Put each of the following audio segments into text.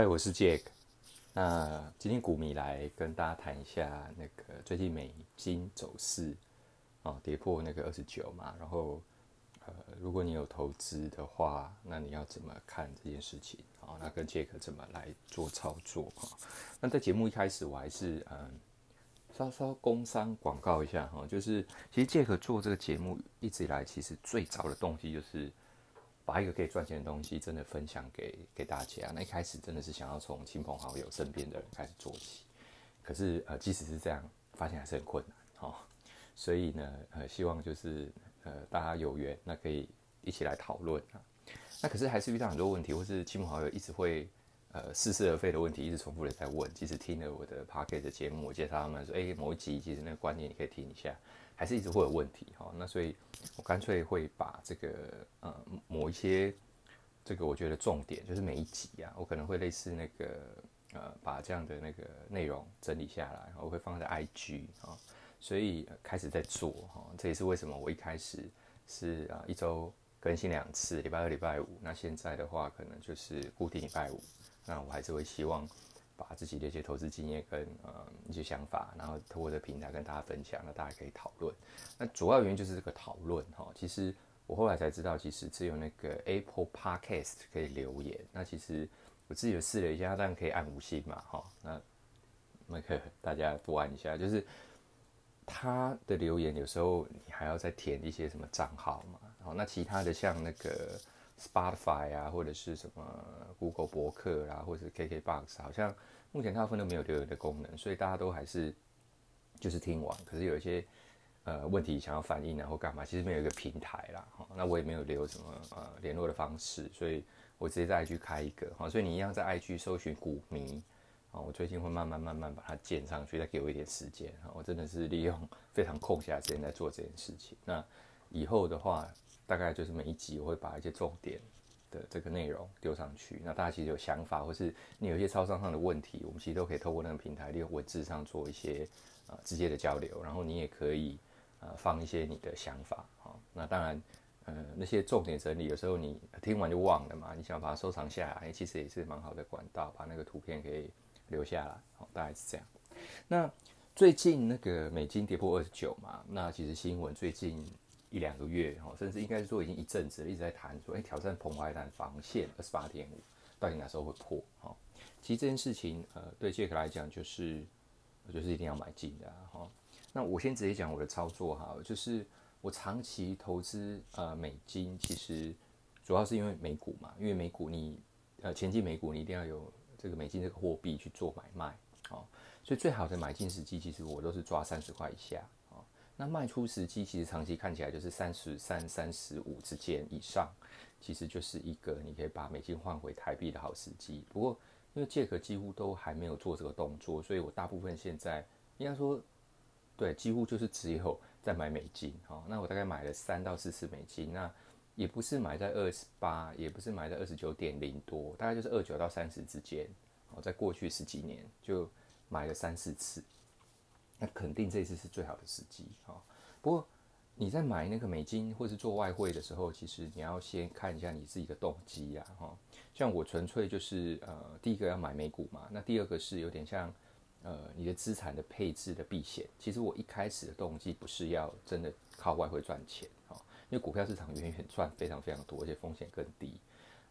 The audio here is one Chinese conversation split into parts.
嗨，我是 Jack。那今天股迷来跟大家谈一下那个最近美金走势啊，跌破那个二十九嘛。然后呃，如果你有投资的话，那你要怎么看这件事情啊？那跟 Jack 怎么来做操作哈？那在节目一开始，我还是嗯，稍稍工商广告一下哈，就是其实 Jack 做这个节目一直以来，其实最早的动机就是。把一个可以赚钱的东西真的分享给给大家。那一开始真的是想要从亲朋好友身边的人开始做起，可是呃，即使是这样，发现还是很困难哈。所以呢，呃，希望就是呃大家有缘，那可以一起来讨论啊。那可是还是遇到很多问题，或是亲朋好友一直会呃似是而非的问题，一直重复的在问。即使听了我的 p a r k e t 的节目，我介绍他们说，哎，某一集其实那个观念你可以听一下。还是一直会有问题哈，那所以我干脆会把这个呃某一些这个我觉得重点就是每一集啊，我可能会类似那个呃把这样的那个内容整理下来，我会放在 IG 啊，所以开始在做哈，这也是为什么我一开始是啊一周更新两次，礼拜二、礼拜五，那现在的话可能就是固定礼拜五，那我还是会希望。把自己的一些投资经验跟呃一些想法，然后通过这平台跟大家分享，那大家可以讨论。那主要原因就是这个讨论哈。其实我后来才知道，其实只有那个 Apple Podcast 可以留言。那其实我自己有试了一下，当然可以按五星嘛哈。那那个大家多按一下，就是他的留言有时候你还要再填一些什么账号嘛。好，那其他的像那个。Spotify 啊，或者是什么 Google 博客啦，或者是 KKBox，好像目前大部分都没有留言的功能，所以大家都还是就是听完。可是有一些呃问题想要反映啊，或干嘛，其实没有一个平台啦。哈，那我也没有留什么呃联络的方式，所以我直接在 IG 开一个。哈，所以你一样在 IG 搜寻股迷啊，我最近会慢慢慢慢把它建上去，再给我一点时间。哈，我真的是利用非常空下时间在做这件事情。那以后的话。大概就是每一集我会把一些重点的这个内容丢上去，那大家其实有想法，或是你有一些超商上的问题，我们其实都可以透过那个平台利用文字上做一些呃直接的交流，然后你也可以呃放一些你的想法啊。那当然呃那些重点整理有时候你听完就忘了嘛，你想把它收藏下来，其实也是蛮好的管道，把那个图片可以留下来。好，大概是这样。那最近那个美金跌破二十九嘛，那其实新闻最近。一两个月哈，甚至应该是说已经一阵子了，一直在谈说，哎，挑战澎湃弹防线二十八点五，到底哪时候会破？哈，其实这件事情，呃，对杰克来讲，就是就是一定要买进的哈。那我先直接讲我的操作哈，就是我长期投资呃美金，其实主要是因为美股嘛，因为美股你呃前进美股，你一定要有这个美金这个货币去做买卖，哦，所以最好的买进时机，其实我都是抓三十块以下。那卖出时机其实长期看起来就是三十三、三十五之间以上，其实就是一个你可以把美金换回台币的好时机。不过因为借壳几乎都还没有做这个动作，所以我大部分现在应该说，对，几乎就是只有在买美金。好，那我大概买了三到四次美金，那也不是买在二十八，也不是买在二十九点零多，大概就是二九到三十之间。哦，在过去十几年就买了三四次。那肯定这次是最好的时机哈。不过你在买那个美金或是做外汇的时候，其实你要先看一下你自己的动机呀哈。像我纯粹就是呃，第一个要买美股嘛，那第二个是有点像呃你的资产的配置的避险。其实我一开始的动机不是要真的靠外汇赚钱哈，因为股票市场远远赚非常非常多，而且风险更低。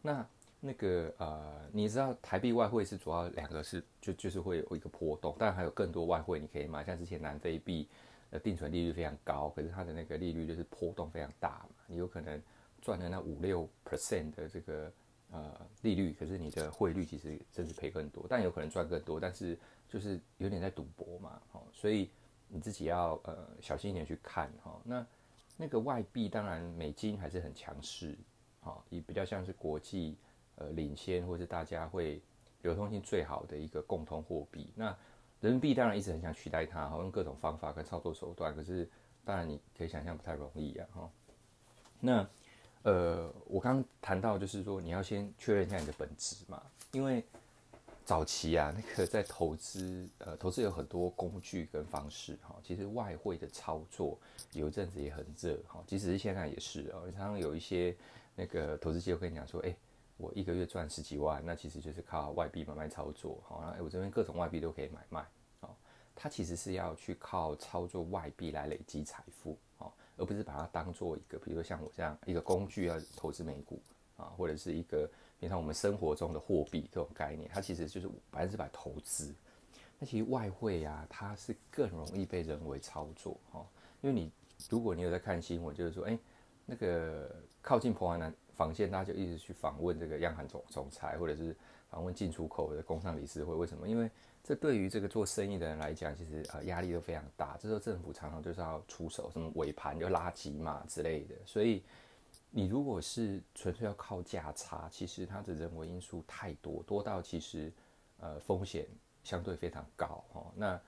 那那个呃，你知道台币外汇是主要两个是就就是会有一个波动，但还有更多外汇你可以买，像之前南非币，呃定存利率非常高，可是它的那个利率就是波动非常大嘛，你有可能赚了那五六 percent 的这个呃利率，可是你的汇率其实甚至赔更多，但有可能赚更多，但是就是有点在赌博嘛，哦，所以你自己要呃小心一点去看哈。那那个外币当然美金还是很强势，好，也比较像是国际。呃，领先或是大家会流通性最好的一个共同货币。那人民币当然一直很想取代它，哈用各种方法跟操作手段。可是当然你可以想象不太容易呀，哈。那呃，我刚谈到就是说你要先确认一下你的本质嘛，因为早期啊，那个在投资呃，投资有很多工具跟方式哈。其实外汇的操作有一阵子也很热哈，即使是现在也是哦。常常有一些那个投资机构跟你讲说，哎。我一个月赚十几万，那其实就是靠外币买卖操作，好，那我这边各种外币都可以买卖，哦，它其实是要去靠操作外币来累积财富，哦，而不是把它当做一个，比如说像我这样一个工具要投资美股啊，或者是一个平常我们生活中的货币这种概念，它其实就是百分之百投资。那其实外汇啊，它是更容易被人为操作，哈，因为你如果你有在看新闻，就是说，哎，那个靠近破湾南防线，大家就一直去访问这个央行总总裁，或者是访问进出口的工商理事会，为什么？因为这对于这个做生意的人来讲，其实呃压力都非常大。这时候政府常常就是要出手，什么尾盘就拉级嘛之类的。所以你如果是纯粹要靠价差，其实它的人为因素太多，多到其实呃风险。相对非常高哦，那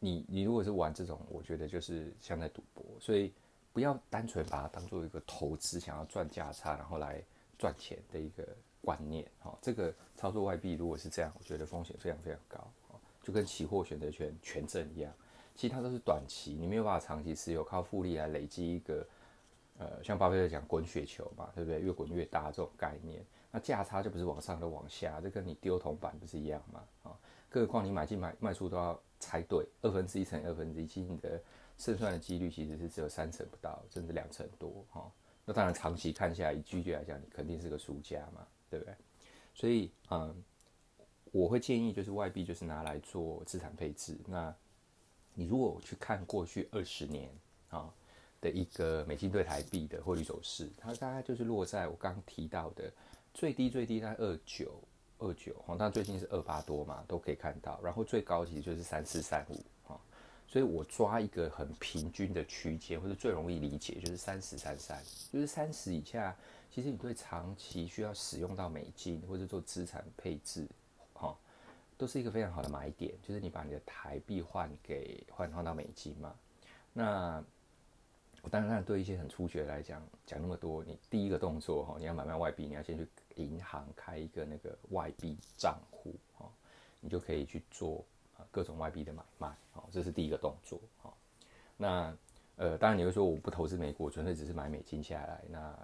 你你如果是玩这种，我觉得就是像在赌博，所以不要单纯把它当做一个投资，想要赚价差然后来赚钱的一个观念哦。这个操作外币如果是这样，我觉得风险非常非常高哦，就跟期货选择权权证一样，其他都是短期，你没有办法长期持有，靠复利来累积一个呃，像巴菲特讲滚雪球嘛，对不对？越滚越大这种概念，那价差就不是往上就往下，这跟你丢铜板不是一样吗？啊？更何况你买进买卖出都要猜对，二分之一乘以二分之一，其实你的胜算的几率其实是只有三成不到，甚至两成多哈。那当然长期看下来，以几率来讲，你肯定是个输家嘛，对不对？所以嗯，我会建议就是外币就是拿来做资产配置。那你如果去看过去二十年啊的一个美金对台币的汇率走势，它大概就是落在我刚刚提到的最低最低在二九。二九，黄大最近是二八多嘛，都可以看到。然后最高其实就是三四三五啊，所以我抓一个很平均的区间，或者最容易理解就是三十三三，就是三十以下，其实你对长期需要使用到美金或者做资产配置，哈，都是一个非常好的买点。就是你把你的台币换给换换到美金嘛，那。我当然，对一些很初学来讲，讲那么多，你第一个动作哈，你要买卖外币，你要先去银行开一个那个外币账户哈，你就可以去做各种外币的买卖哦，这是第一个动作哈。那呃，当然你会说我不投资美国，纯粹只是买美金下来，那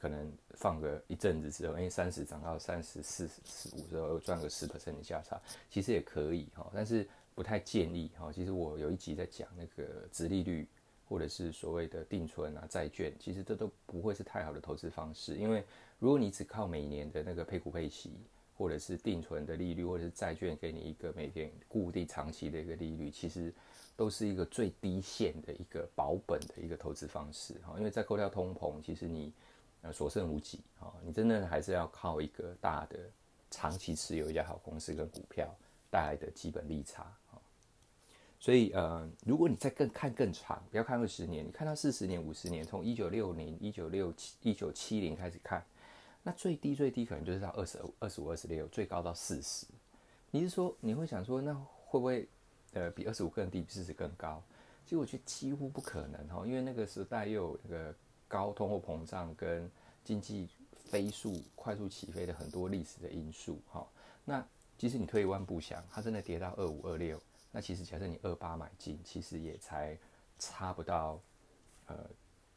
可能放个一阵子之后，因为三十涨到三十四、十五之后赚个十 percent 的价差，其实也可以哈，但是不太建议哈。其实我有一集在讲那个殖利率。或者是所谓的定存啊、债券，其实这都不会是太好的投资方式，因为如果你只靠每年的那个配股配息，或者是定存的利率，或者是债券给你一个每天固定长期的一个利率，其实都是一个最低线的一个保本的一个投资方式哈。因为再扣掉通膨，其实你呃所剩无几啊，你真的还是要靠一个大的长期持有一家好公司跟股票带来的基本利差。所以，呃，如果你再更看更长，不要看二十年，你看到四十年、五十年，从一九六零、一九六七、一九七零开始看，那最低最低可能就是到二十二、十五、二十六，最高到四十。你是说你会想说，那会不会呃比二十五更低，比四十更高？其实我觉得几乎不可能哈，因为那个时代又有那个高通货膨胀跟经济飞速、快速起飞的很多历史的因素哈。那即使你退一万步想，它真的跌到二五、二六。那其实假设你二八买进，其实也才差不到，呃，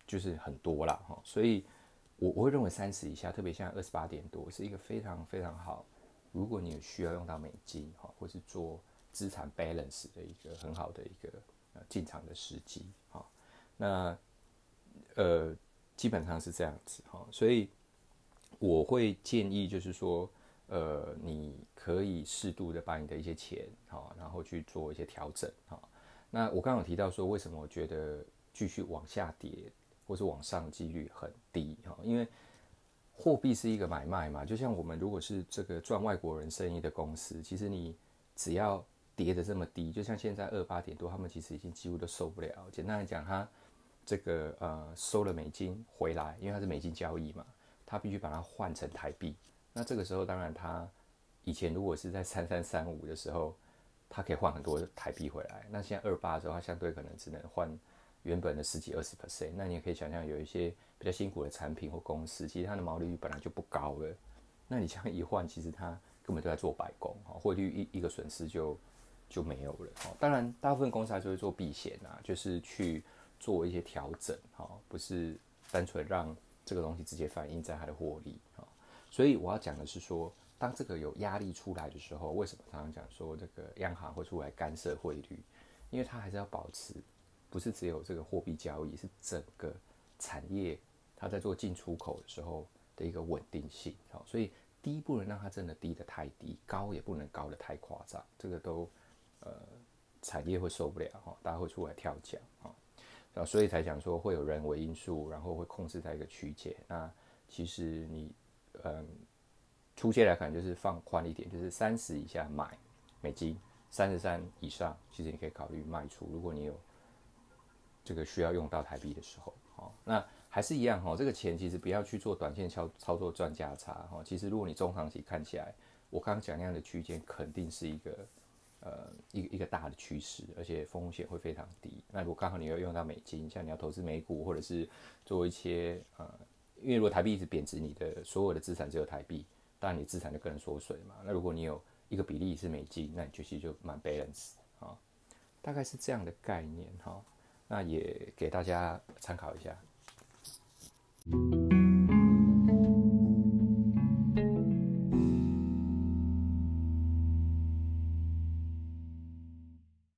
就是很多啦哈。所以，我我会认为三十以下，特别像二十八点多，是一个非常非常好。如果你有需要用到美金哈，或是做资产 balance 的一个很好的一个呃进场的时机哈。那呃，基本上是这样子哈。所以我会建议就是说。呃，你可以适度的把你的一些钱，好，然后去做一些调整，好。那我刚刚有提到说，为什么我觉得继续往下跌或是往上几率很低，哈，因为货币是一个买卖嘛，就像我们如果是这个赚外国人生意的公司，其实你只要跌的这么低，就像现在二八点多，他们其实已经几乎都受不了。简单来讲，他这个呃收了美金回来，因为它是美金交易嘛，他必须把它换成台币。那这个时候，当然他以前如果是在三三三五的时候，他可以换很多台币回来。那现在二八的时候，他相对可能只能换原本的十几二十 percent。那你也可以想象，有一些比较辛苦的产品或公司，其实它的毛利率本来就不高了。那你这样一换，其实它根本都在做白工，哈，汇率一一个损失就就没有了。哈，当然大部分公司还是会做避险啊，就是去做一些调整，哈，不是单纯让这个东西直接反映在它的获利，所以我要讲的是说，当这个有压力出来的时候，为什么常常讲说这个央行会出来干涉汇率？因为它还是要保持，不是只有这个货币交易，是整个产业它在做进出口的时候的一个稳定性。好，所以低不能让它真的低得太低，高也不能高得太夸张，这个都呃产业会受不了哈，大家会出来跳脚啊，啊，所以才讲说会有人为因素，然后会控制在一个区间。那其实你嗯，出街来看就是放宽一点，就是三十以下买美金。三十三以上，其实你可以考虑卖出。如果你有这个需要用到台币的时候，哦，那还是一样哈。这个钱其实不要去做短线操操作赚价差哈。其实如果你中长期看起来，我刚刚讲那样的区间肯定是一个呃一个一个大的趋势，而且风险会非常低。那如果刚好你要用到美金，像你要投资美股或者是做一些呃，因为如果台币一直贬值，你的所有的资产只有台币，当然你资产就更缩水嘛。那如果你有一个比例是美金，那你其实就蛮 balance 啊，大概是这样的概念哈，那也给大家参考一下。